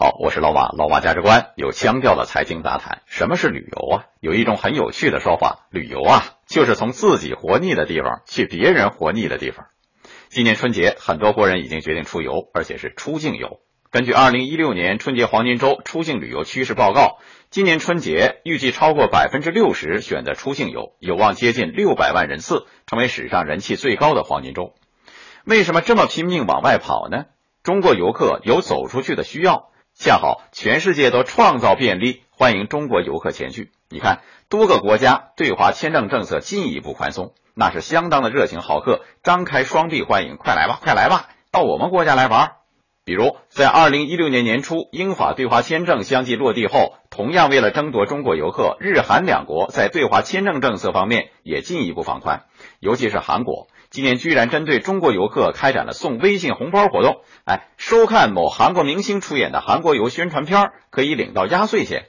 好，我是老马，老马价值观有腔调的财经杂谈。什么是旅游啊？有一种很有趣的说法，旅游啊，就是从自己活腻的地方去别人活腻的地方。今年春节，很多国人已经决定出游，而且是出境游。根据二零一六年春节黄金周出境旅游趋势报告，今年春节预计超过百分之六十选择出境游，有望接近六百万人次，成为史上人气最高的黄金周。为什么这么拼命往外跑呢？中国游客有走出去的需要。恰好全世界都创造便利，欢迎中国游客前去。你看，多个国家对华签证政策进一步宽松，那是相当的热情好客，张开双臂欢迎，快来吧，快来吧，到我们国家来玩。比如，在二零一六年年初，英法对华签证相继落地后，同样为了争夺中国游客，日韩两国在对华签证政策方面也进一步放宽，尤其是韩国。今年居然针对中国游客开展了送微信红包活动，哎，收看某韩国明星出演的韩国游宣传片可以领到压岁钱。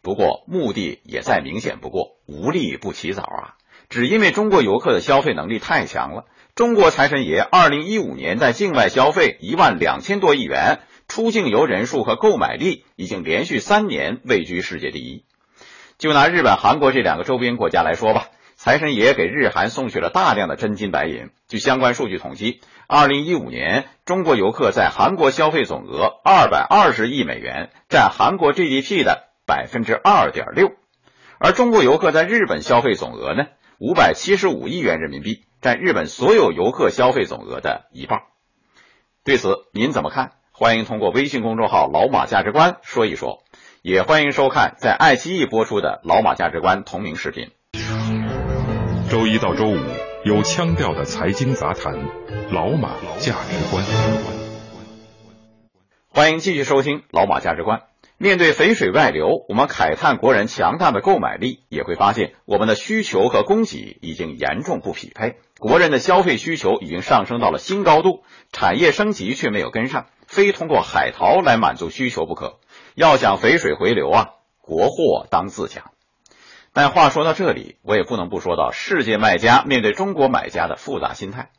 不过目的也再明显不过，无利不起早啊！只因为中国游客的消费能力太强了，中国财神爷二零一五年在境外消费一万两千多亿元，出境游人数和购买力已经连续三年位居世界第一。就拿日本、韩国这两个周边国家来说吧。财神爷给日韩送去了大量的真金白银。据相关数据统计，二零一五年中国游客在韩国消费总额二百二十亿美元，占韩国 GDP 的百分之二点六；而中国游客在日本消费总额呢，五百七十五亿元人民币，占日本所有游客消费总额的一半。对此您怎么看？欢迎通过微信公众号“老马价值观”说一说，也欢迎收看在爱奇艺播出的《老马价值观》同名视频。周一到周五有腔调的财经杂谈，老马价值观。欢迎继续收听老马价值观。面对肥水外流，我们慨叹国人强大的购买力，也会发现我们的需求和供给已经严重不匹配。国人的消费需求已经上升到了新高度，产业升级却没有跟上，非通过海淘来满足需求不可。要想肥水回流啊，国货当自强。但话说到这里，我也不能不说到世界卖家面对中国买家的复杂心态。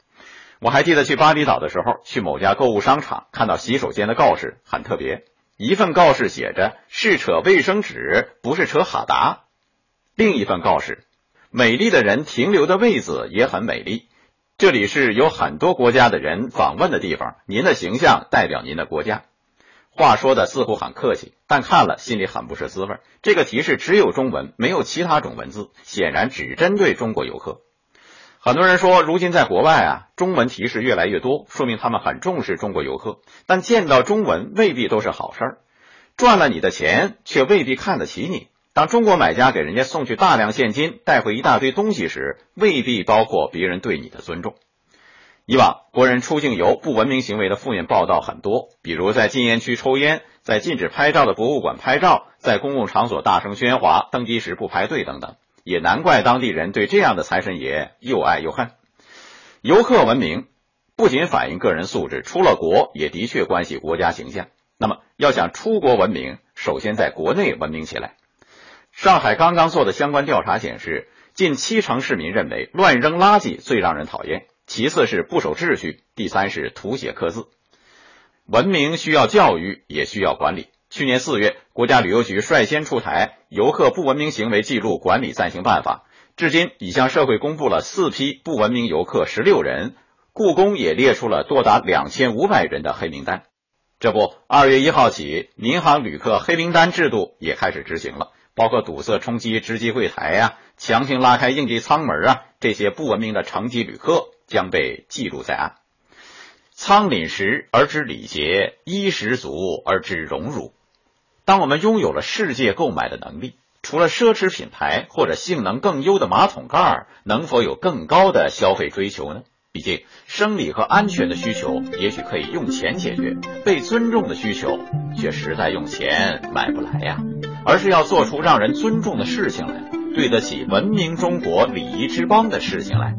我还记得去巴厘岛的时候，去某家购物商场看到洗手间的告示很特别，一份告示写着“是扯卫生纸，不是扯哈达”，另一份告示“美丽的人停留的位子也很美丽，这里是有很多国家的人访问的地方，您的形象代表您的国家。”话说的似乎很客气，但看了心里很不是滋味。这个提示只有中文，没有其他种文字，显然只针对中国游客。很多人说，如今在国外啊，中文提示越来越多，说明他们很重视中国游客。但见到中文未必都是好事儿，赚了你的钱却未必看得起你。当中国买家给人家送去大量现金，带回一大堆东西时，未必包括别人对你的尊重。以往国人出境游不文明行为的负面报道很多，比如在禁烟区抽烟，在禁止拍照的博物馆拍照，在公共场所大声喧哗，登机时不排队等等。也难怪当地人对这样的财神爷又爱又恨。游客文明不仅反映个人素质，出了国也的确关系国家形象。那么要想出国文明，首先在国内文明起来。上海刚刚做的相关调查显示，近七成市民认为乱扔垃圾最让人讨厌。其次是不守秩序，第三是涂写刻字。文明需要教育，也需要管理。去年四月，国家旅游局率先出台《游客不文明行为记录管理暂行办法》，至今已向社会公布了四批不文明游客十六人，故宫也列出了多达两千五百人的黑名单。这不，二月一号起，民航旅客黑名单制度也开始执行了。包括堵塞冲击值机柜台呀，强行拉开应急舱门啊，这些不文明的乘机旅客将被记录在案。仓廪实而知礼节，衣食足而知荣辱。当我们拥有了世界购买的能力，除了奢侈品牌或者性能更优的马桶盖，能否有更高的消费追求呢？毕竟，生理和安全的需求也许可以用钱解决，被尊重的需求却实在用钱买不来呀。而是要做出让人尊重的事情来，对得起文明中国礼仪之邦的事情来。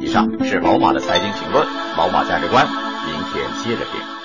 以上是老马的财经评论，老马价值观，明天接着听。